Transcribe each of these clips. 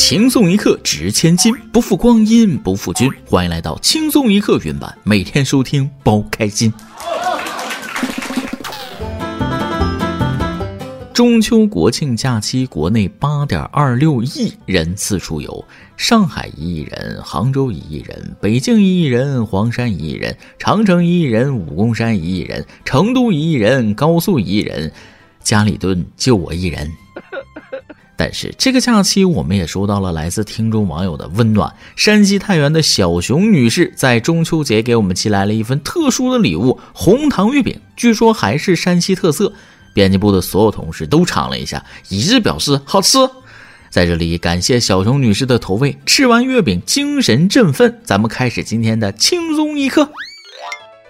轻松一刻值千金，不负光阴不负君。欢迎来到轻松一刻云版，每天收听包开心。中秋国庆假期，国内八点二六亿人次出游，上海一亿人，杭州一亿人，北京一亿人，黄山一亿人，长城一亿人，武功山一亿人，成都一亿人，高速一亿人，家里蹲就我一人。但是这个假期，我们也收到了来自听众网友的温暖。山西太原的小熊女士在中秋节给我们寄来了一份特殊的礼物——红糖月饼，据说还是山西特色。编辑部的所有同事都尝了一下，一致表示好吃。在这里感谢小熊女士的投喂，吃完月饼精神振奋。咱们开始今天的轻松一刻。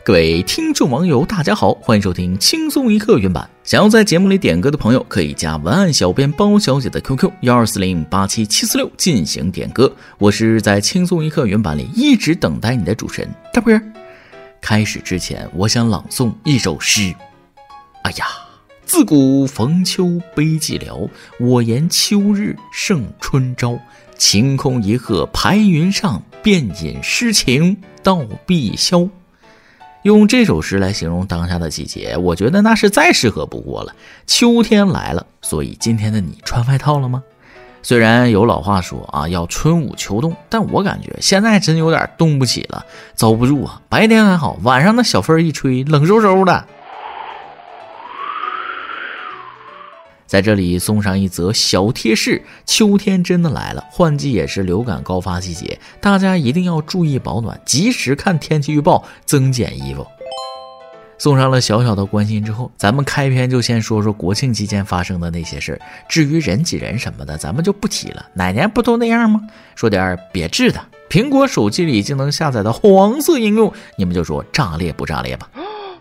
各位听众网友，大家好，欢迎收听轻松一刻原版。想要在节目里点歌的朋友，可以加文案小编包小姐的 QQ 幺二四零八七七四六进行点歌。我是在轻松一刻原版里一直等待你的主持人大波儿。开始之前，我想朗诵一首诗。哎呀，自古逢秋悲寂寥，我言秋日胜春朝。晴空一鹤排云上，便引诗情到碧霄。用这首诗来形容当下的季节，我觉得那是再适合不过了。秋天来了，所以今天的你穿外套了吗？虽然有老话说啊，要春捂秋冻，但我感觉现在真有点冻不起了，遭不住啊！白天还好，晚上那小风一吹，冷飕飕的。在这里送上一则小贴士：秋天真的来了，换季也是流感高发季节，大家一定要注意保暖，及时看天气预报，增减衣服。送上了小小的关心之后，咱们开篇就先说说国庆期间发生的那些事儿。至于人挤人什么的，咱们就不提了，哪年不都那样吗？说点别致的，苹果手机里就能下载的黄色应用，你们就说炸裂不炸裂吧？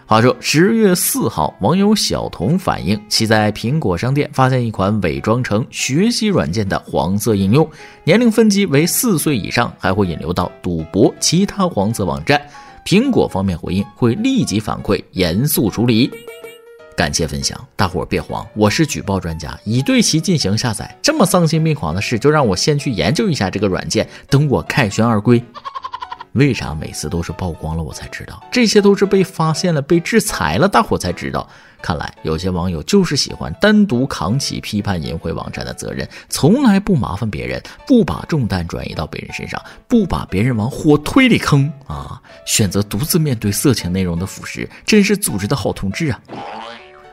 话说十月四号，网友小童反映，其在苹果商店发现一款伪装成学习软件的黄色应用，年龄分级为四岁以上，还会引流到赌博、其他黄色网站。苹果方面回应，会立即反馈，严肃处理。感谢分享，大伙儿别慌，我是举报专家，已对其进行下载。这么丧心病狂的事，就让我先去研究一下这个软件，等我凯旋而归。为啥每次都是曝光了我才知道？这些都是被发现了、被制裁了，大伙才知道。看来有些网友就是喜欢单独扛起批判淫秽网站的责任，从来不麻烦别人，不把重担转移到别人身上，不把别人往火堆里坑啊！选择独自面对色情内容的腐蚀，真是组织的好同志啊！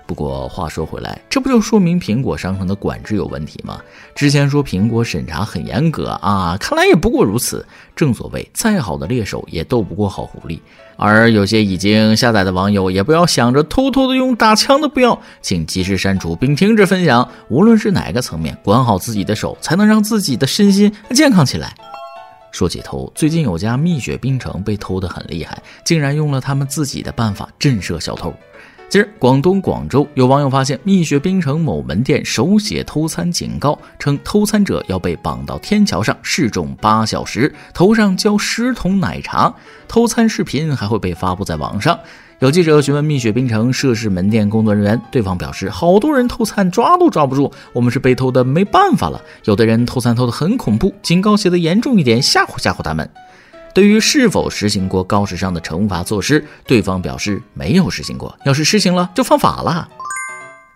不过话说回来，这不就说明苹果商城的管制有问题吗？之前说苹果审查很严格啊，看来也不过如此。正所谓，再好的猎手也斗不过好狐狸。而有些已经下载的网友，也不要想着偷偷的用打枪的，不要，请及时删除并停止分享。无论是哪个层面，管好自己的手，才能让自己的身心健康起来。说起偷，最近有家蜜雪冰城被偷得很厉害，竟然用了他们自己的办法震慑小偷。今儿，广东广州有网友发现蜜雪冰城某门店手写偷餐警告，称偷餐者要被绑到天桥上示众八小时，头上浇十桶奶茶。偷餐视频还会被发布在网上。有记者询问蜜雪冰城涉事门店工作人员，对方表示：好多人偷餐抓都抓不住，我们是被偷的没办法了。有的人偷餐偷得很恐怖，警告写的严重一点，吓唬吓唬他们。对于是否实行过高时尚的惩罚措施，对方表示没有实行过。要是实行了，就犯法了。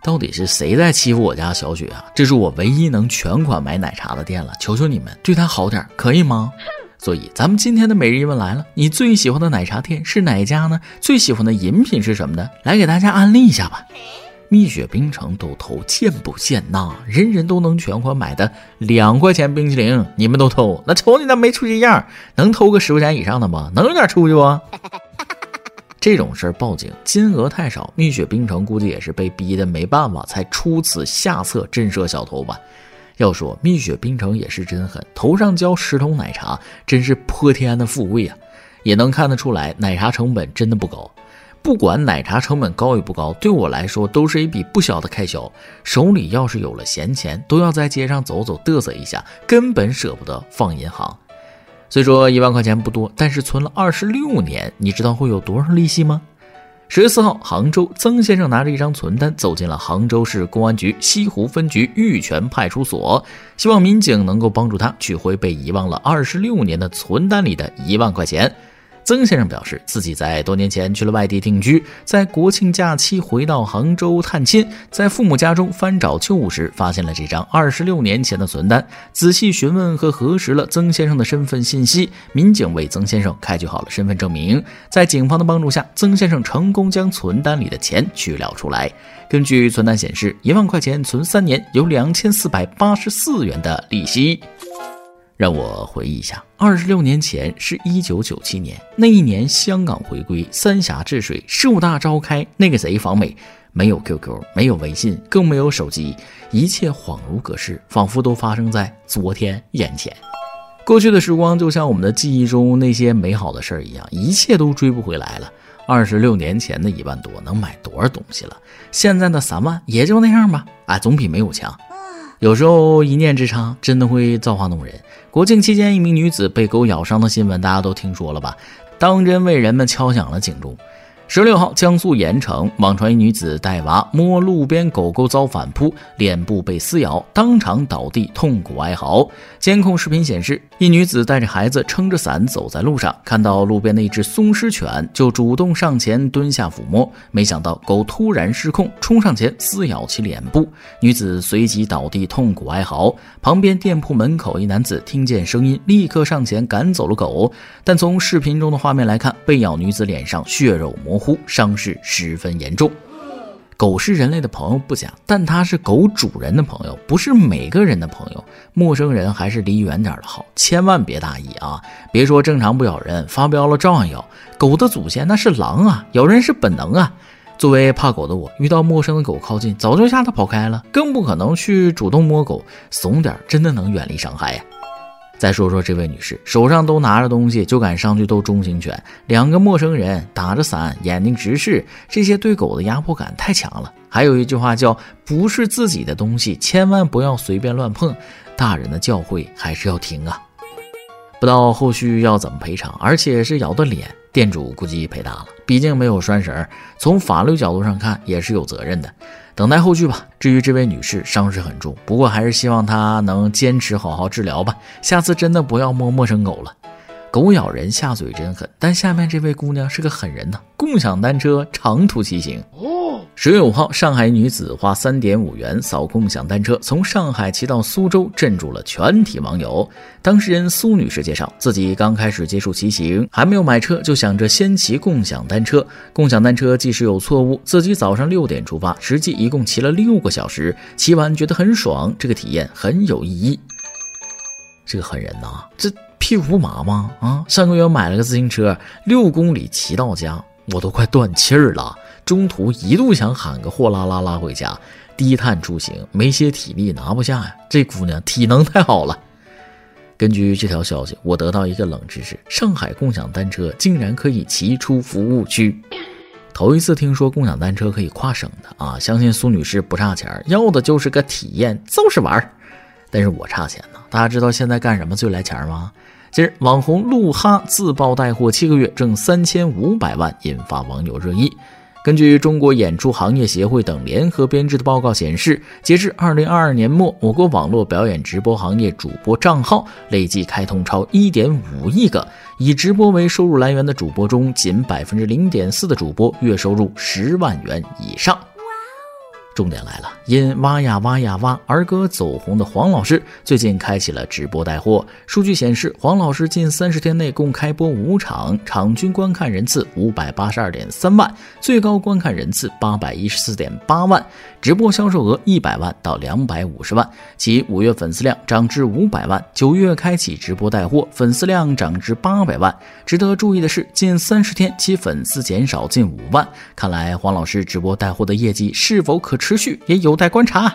到底是谁在欺负我家小雪啊？这是我唯一能全款买奶茶的店了，求求你们对她好点，可以吗？所以咱们今天的每日一问来了：你最喜欢的奶茶店是哪家呢？最喜欢的饮品是什么呢？来给大家安利一下吧。蜜雪冰城都偷，见不见呐？人人都能全款买的两块钱冰淇淋，你们都偷，那瞅你那没出息样！能偷个十块钱以上的吗？能有点出息不？这种事儿报警金额太少，蜜雪冰城估计也是被逼的没办法，才出此下策震慑小偷吧。要说蜜雪冰城也是真狠，头上浇十桶奶茶，真是泼天的富贵啊！也能看得出来，奶茶成本真的不高。不管奶茶成本高与不高，对我来说都是一笔不小的开销。手里要是有了闲钱，都要在街上走走嘚瑟一下，根本舍不得放银行。虽说一万块钱不多，但是存了二十六年，你知道会有多少利息吗？十月四号，杭州曾先生拿着一张存单走进了杭州市公安局西湖分局玉泉派出所，希望民警能够帮助他取回被遗忘了二十六年的存单里的一万块钱。曾先生表示，自己在多年前去了外地定居，在国庆假期回到杭州探亲，在父母家中翻找旧物时，发现了这张二十六年前的存单。仔细询问和核实了曾先生的身份信息，民警为曾先生开具好了身份证明。在警方的帮助下，曾先生成功将存单里的钱取了出来。根据存单显示，一万块钱存三年，有两千四百八十四元的利息。让我回忆一下，二十六年前是一九九七年，那一年香港回归，三峡治水，十五大召开，那个贼访美，没有 QQ，没有微信，更没有手机，一切恍如隔世，仿佛都发生在昨天眼前。过去的时光就像我们的记忆中那些美好的事儿一样，一切都追不回来了。二十六年前的一万多能买多少东西了？现在的三万也就那样吧，哎，总比没有强。有时候一念之差，真的会造化弄人。国庆期间，一名女子被狗咬伤的新闻，大家都听说了吧？当真为人们敲响了警钟。十六号，江苏盐城网传一女子带娃摸路边狗狗遭反扑，脸部被撕咬，当场倒地痛苦哀嚎。监控视频显示，一女子带着孩子撑着伞走在路上，看到路边的一只松狮犬，就主动上前蹲下抚摸，没想到狗突然失控，冲上前撕咬其脸部，女子随即倒地痛苦哀嚎。旁边店铺门口一男子听见声音，立刻上前赶走了狗，但从视频中的画面来看，被咬女子脸上血肉模糊。伤势十分严重。狗是人类的朋友不假，但它是狗主人的朋友，不是每个人的朋友。陌生人还是离远点的好，千万别大意啊！别说正常不咬人，发飙了照样咬。狗的祖先那是狼啊，咬人是本能啊。作为怕狗的我，遇到陌生的狗靠近，早就吓得跑开了，更不可能去主动摸狗。怂点真的能远离伤害呀。再说说这位女士，手上都拿着东西，就敢上去斗中型犬。两个陌生人打着伞，眼睛直视，这些对狗的压迫感太强了。还有一句话叫“不是自己的东西，千万不要随便乱碰”，大人的教诲还是要听啊。不知道后续要怎么赔偿，而且是咬的脸，店主估计赔大了，毕竟没有拴绳，从法律角度上看也是有责任的。等待后续吧。至于这位女士，伤势很重，不过还是希望她能坚持好好治疗吧。下次真的不要摸陌生狗了，狗咬人下嘴真狠。但下面这位姑娘是个狠人呢，共享单车长途骑行哦。十月五号，上海女子花三点五元扫共享单车，从上海骑到苏州，镇住了全体网友。当事人苏女士介绍，自己刚开始接触骑行，还没有买车，就想着先骑共享单车。共享单车即使有错误，自己早上六点出发，实际一共骑了六个小时，骑完觉得很爽，这个体验很有意义。这个狠人呐，这屁股不麻吗？啊，上个月买了个自行车，六公里骑到家，我都快断气儿了。中途一度想喊个货拉拉拉回家，低碳出行没些体力拿不下呀。这姑娘体能太好了。根据这条消息，我得到一个冷知识：上海共享单车竟然可以骑出服务区。头一次听说共享单车可以跨省的啊！相信苏女士不差钱，要的就是个体验，就是玩儿。但是我差钱呢。大家知道现在干什么最来钱吗？近日，网红鹿哈自曝带货七个月挣三千五百万，引发网友热议。根据中国演出行业协会等联合编制的报告显示，截至二零二二年末，我国网络表演直播行业主播账号累计开通超一点五亿个。以直播为收入来源的主播中，仅百分之零点四的主播月收入十万元以上。重点来了，因挖呀挖呀挖儿歌走红的黄老师，最近开启了直播带货。数据显示，黄老师近三十天内共开播五场，场均观看人次五百八十二点三万，最高观看人次八百一十四点八万，直播销售额一百万到两百五十万。其五月粉丝量涨至五百万，九月开启直播带货，粉丝量涨至八百万。值得注意的是，近三十天其粉丝减少近五万。看来黄老师直播带货的业绩是否可？持持续也有待观察。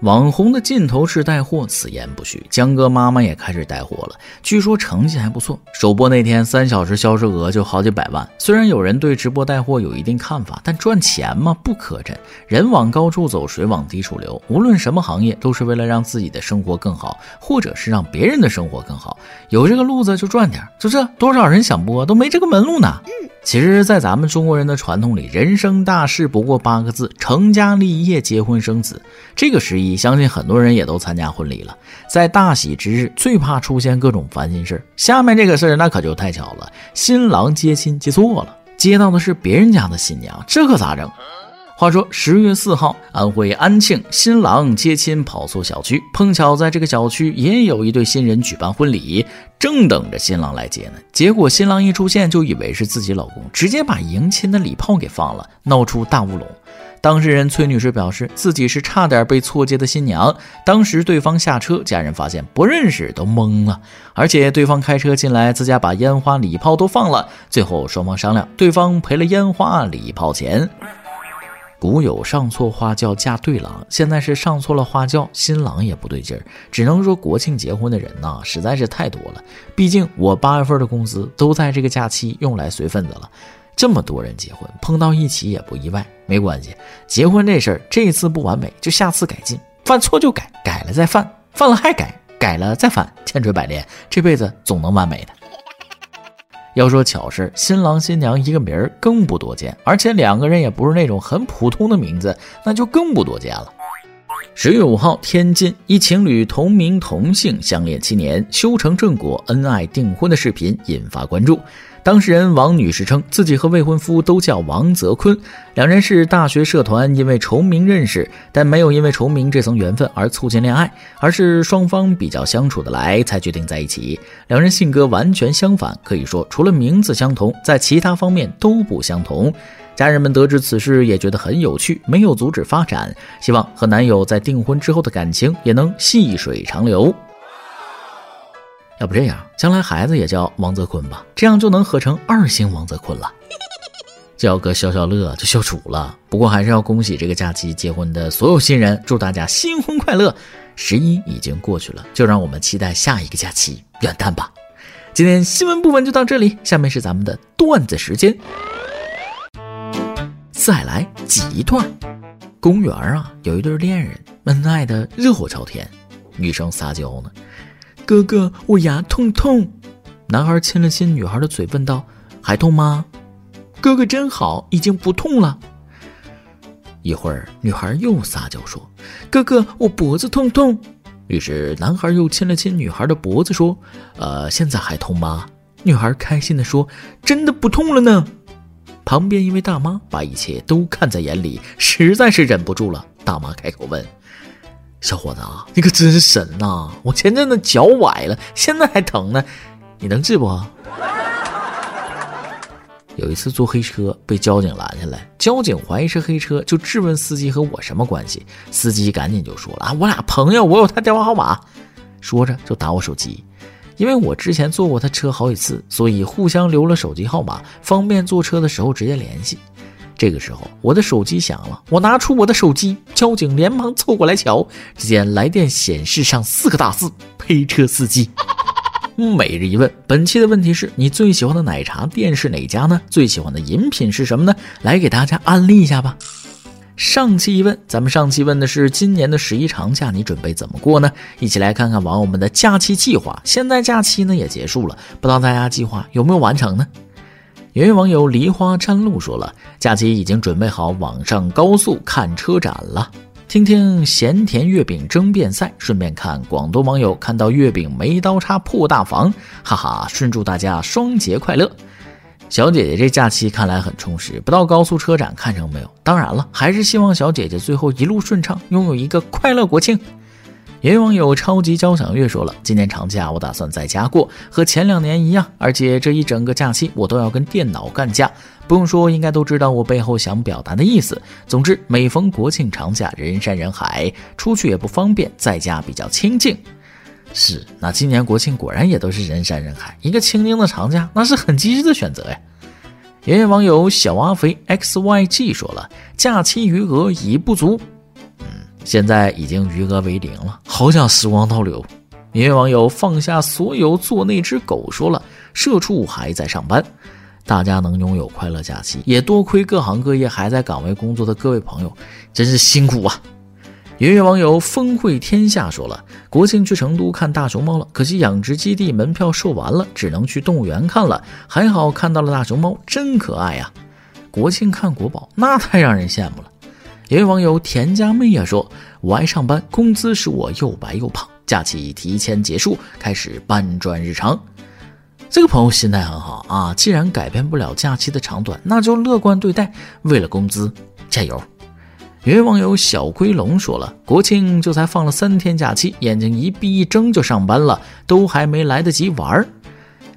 网红的尽头是带货，此言不虚。江哥妈妈也开始带货了，据说成绩还不错。首播那天三小时销售额就好几百万。虽然有人对直播带货有一定看法，但赚钱嘛？不可真。人往高处走，水往低处流。无论什么行业，都是为了让自己的生活更好，或者是让别人的生活更好。有这个路子就赚点，就这多少人想播都没这个门路呢。其实，在咱们中国人的传统里，人生大事不过八个字：成家立业、结婚生子。这个十一，相信很多人也都参加婚礼了。在大喜之日，最怕出现各种烦心事儿下面这个事儿，那可就太巧了，新郎接亲接错了，接到的是别人家的新娘，这可咋整？话说十月四号，安徽安庆新郎接亲跑错小区，碰巧在这个小区也有一对新人举办婚礼，正等着新郎来接呢。结果新郎一出现，就以为是自己老公，直接把迎亲的礼炮给放了，闹出大乌龙。当事人崔女士表示，自己是差点被错接的新娘，当时对方下车，家人发现不认识，都懵了。而且对方开车进来，自家把烟花礼炮都放了，最后双方商量，对方赔了烟花礼炮钱。古有上错花轿嫁对郎，现在是上错了花轿，新郎也不对劲儿。只能说国庆结婚的人呐，实在是太多了。毕竟我八月份的工资都在这个假期用来随份子了。这么多人结婚，碰到一起也不意外。没关系，结婚这事儿这次不完美，就下次改进，犯错就改，改了再犯，犯了还改，改了再犯，千锤百炼，这辈子总能完美的。要说巧事，新郎新娘一个名儿更不多见，而且两个人也不是那种很普通的名字，那就更不多见了。十月五号，天津一情侣同名同姓相恋七年，修成正果，恩爱订婚的视频引发关注。当事人王女士称，自己和未婚夫都叫王泽坤，两人是大学社团，因为重名认识，但没有因为重名这层缘分而促进恋爱，而是双方比较相处得来才决定在一起。两人性格完全相反，可以说除了名字相同，在其他方面都不相同。家人们得知此事也觉得很有趣，没有阻止发展，希望和男友在订婚之后的感情也能细水长流。要不这样，将来孩子也叫王泽坤吧，这样就能合成二星王泽坤了。叫个消消乐就消除了。不过还是要恭喜这个假期结婚的所有新人，祝大家新婚快乐。十一已经过去了，就让我们期待下一个假期元旦吧。今天新闻部分就到这里，下面是咱们的段子时间。再来几段。公园啊，有一对恋人恩爱的热火朝天，女生撒娇呢。哥哥，我牙痛痛。男孩亲了亲女孩的嘴，问道：“还痛吗？”哥哥真好，已经不痛了。一会儿，女孩又撒娇说：“哥哥，我脖子痛痛。”于是，男孩又亲了亲女孩的脖子，说：“呃，现在还痛吗？”女孩开心地说：“真的不痛了呢。”旁边一位大妈把一切都看在眼里，实在是忍不住了。大妈开口问。小伙子啊，你可真神呐！我前阵子脚崴了，现在还疼呢，你能治不？有一次坐黑车被交警拦下来，交警怀疑是黑车，就质问司机和我什么关系。司机赶紧就说了啊，我俩朋友，我有他电话号码。说着就打我手机，因为我之前坐过他车好几次，所以互相留了手机号码，方便坐车的时候直接联系。这个时候，我的手机响了，我拿出我的手机，交警连忙凑过来瞧，只见来电显示上四个大字：陪车司机。每日一问，本期的问题是你最喜欢的奶茶店是哪家呢？最喜欢的饮品是什么呢？来给大家安利一下吧。上期一问，咱们上期问的是今年的十一长假你准备怎么过呢？一起来看看网友们的假期计划。现在假期呢也结束了，不知道大家计划有没有完成呢？有位网友梨花沾露说了，假期已经准备好网上高速看车展了，听听咸甜月饼争辩赛，顺便看广东网友看到月饼没刀叉破大防，哈哈，顺祝大家双节快乐。小姐姐这假期看来很充实，不到高速车展看成没有？当然了，还是希望小姐姐最后一路顺畅，拥有一个快乐国庆。也有网友超级交响乐说了：“今年长假我打算在家过，和前两年一样，而且这一整个假期我都要跟电脑干架。不用说，应该都知道我背后想表达的意思。总之，每逢国庆长假，人山人海，出去也不方便，在家比较清静。是，那今年国庆果然也都是人山人海，一个清静的长假，那是很机智的选择呀。”有网友小阿肥 xyg 说了：“假期余额已不足。”嗯现在已经余额为零了，好想时光倒流。一位网友放下所有做那只狗说了：“社畜还在上班，大家能拥有快乐假期，也多亏各行各业还在岗位工作的各位朋友，真是辛苦啊！”有位网友峰会天下说了，国庆去成都看大熊猫了，可惜养殖基地门票售完了，只能去动物园看了。还好看到了大熊猫，真可爱呀！国庆看国宝，那太让人羡慕了。有位网友田家妹也说，我爱上班，工资使我又白又胖，假期提前结束，开始搬砖日常。这个朋友心态很好啊，既然改变不了假期的长短，那就乐观对待，为了工资加油。有位网友小龟龙说了：“国庆就才放了三天假期，眼睛一闭一睁就上班了，都还没来得及玩儿，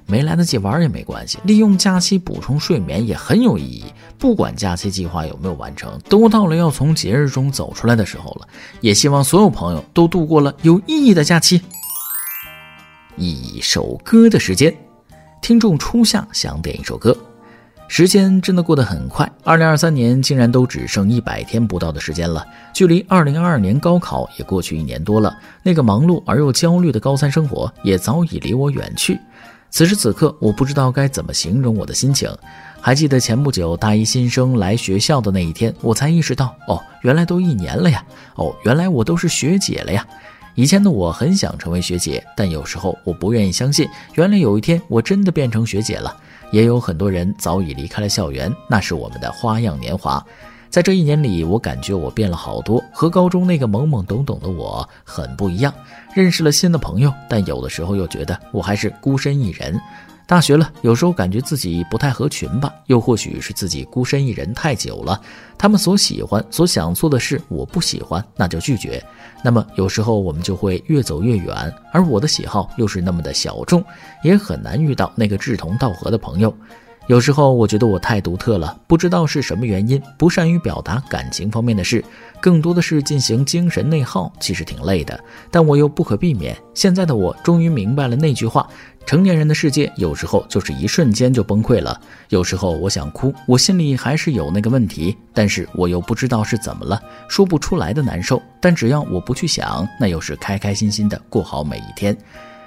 没来得及玩也没关系，利用假期补充睡眠也很有意义。不管假期计划有没有完成，都到了要从节日中走出来的时候了。也希望所有朋友都度过了有意义的假期。”一首歌的时间，听众初夏想点一首歌。时间真的过得很快，二零二三年竟然都只剩一百天不到的时间了，距离二零二二年高考也过去一年多了。那个忙碌而又焦虑的高三生活也早已离我远去。此时此刻，我不知道该怎么形容我的心情。还记得前不久大一新生来学校的那一天，我才意识到，哦，原来都一年了呀！哦，原来我都是学姐了呀！以前的我很想成为学姐，但有时候我不愿意相信，原来有一天我真的变成学姐了。也有很多人早已离开了校园，那是我们的花样年华。在这一年里，我感觉我变了好多，和高中那个懵懵懂懂的我很不一样。认识了新的朋友，但有的时候又觉得我还是孤身一人。大学了，有时候感觉自己不太合群吧，又或许是自己孤身一人太久了。他们所喜欢、所想做的事，我不喜欢，那就拒绝。那么有时候我们就会越走越远，而我的喜好又是那么的小众，也很难遇到那个志同道合的朋友。有时候我觉得我太独特了，不知道是什么原因，不善于表达感情方面的事，更多的是进行精神内耗，其实挺累的，但我又不可避免。现在的我终于明白了那句话：成年人的世界有时候就是一瞬间就崩溃了。有时候我想哭，我心里还是有那个问题，但是我又不知道是怎么了，说不出来的难受。但只要我不去想，那又是开开心心的过好每一天。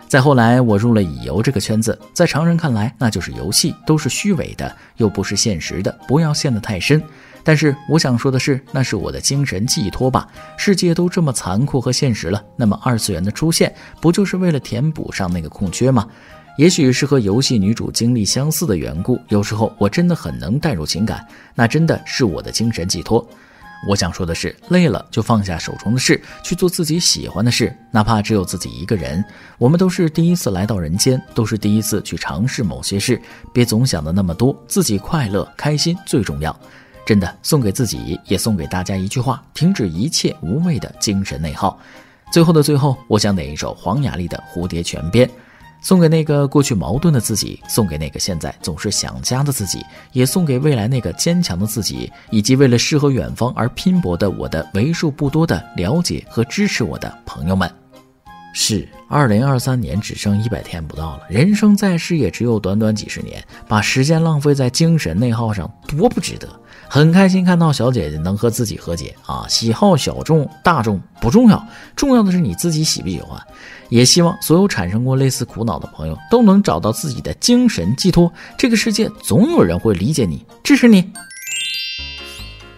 再后来，我入了乙游这个圈子，在常人看来，那就是游戏，都是虚伪的，又不是现实的，不要陷得太深。但是我想说的是，那是我的精神寄托吧。世界都这么残酷和现实了，那么二次元的出现，不就是为了填补上那个空缺吗？也许是和游戏女主经历相似的缘故，有时候我真的很能带入情感，那真的是我的精神寄托。我想说的是，累了就放下手中的事，去做自己喜欢的事，哪怕只有自己一个人。我们都是第一次来到人间，都是第一次去尝试某些事，别总想的那么多，自己快乐开心最重要。真的，送给自己，也送给大家一句话：停止一切无谓的精神内耗。最后的最后，我想点一首黄雅莉的《蝴蝶泉边》。送给那个过去矛盾的自己，送给那个现在总是想家的自己，也送给未来那个坚强的自己，以及为了诗和远方而拼搏的我的为数不多的了解和支持我的朋友们。是，二零二三年只剩一百天不到了，人生在世也只有短短几十年，把时间浪费在精神内耗上，多不值得。很开心看到小姐姐能和自己和解啊！喜好小众大众不重要，重要的是你自己喜不喜欢。也希望所有产生过类似苦恼的朋友都能找到自己的精神寄托。这个世界总有人会理解你，支持你。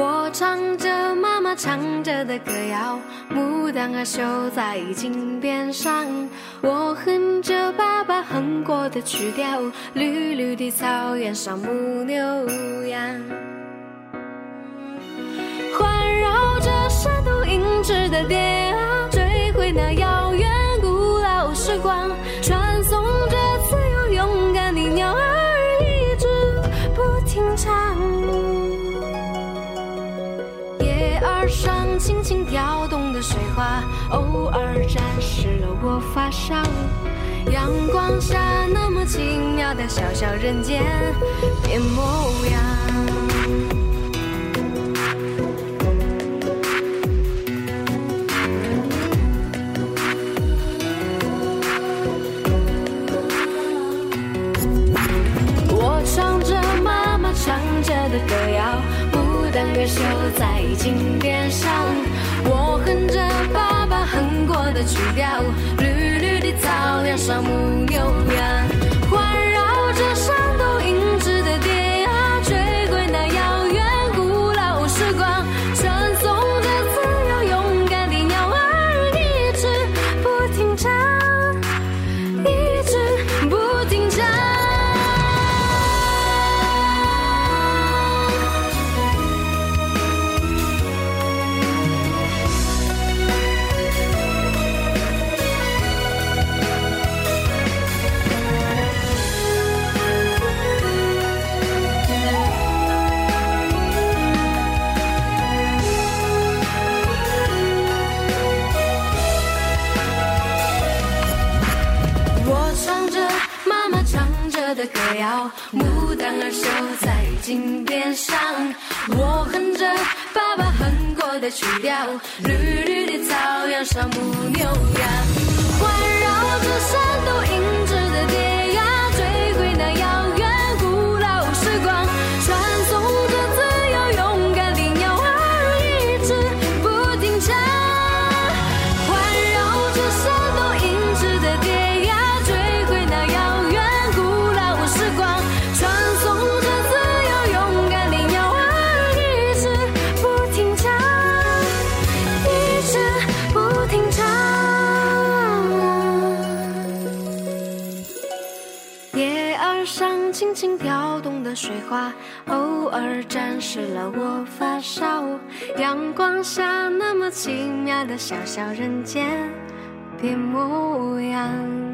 我唱着妈妈唱着的歌谣，牡丹儿绣在襟边上。我哼着爸爸哼过的曲调，绿绿的草原上牧牛羊，环绕着山头银质的蝶水花，偶尔沾湿了我发梢。阳光下那么奇妙的小小人间变模样。我唱着妈妈唱着的歌谣，牡丹歌手在金边上。我哼着爸爸哼过的曲调，绿绿的草原上牧牛羊，绿绿的草原上牧花，偶尔沾湿了我发梢。阳光下那么奇妙的小小人间变模样。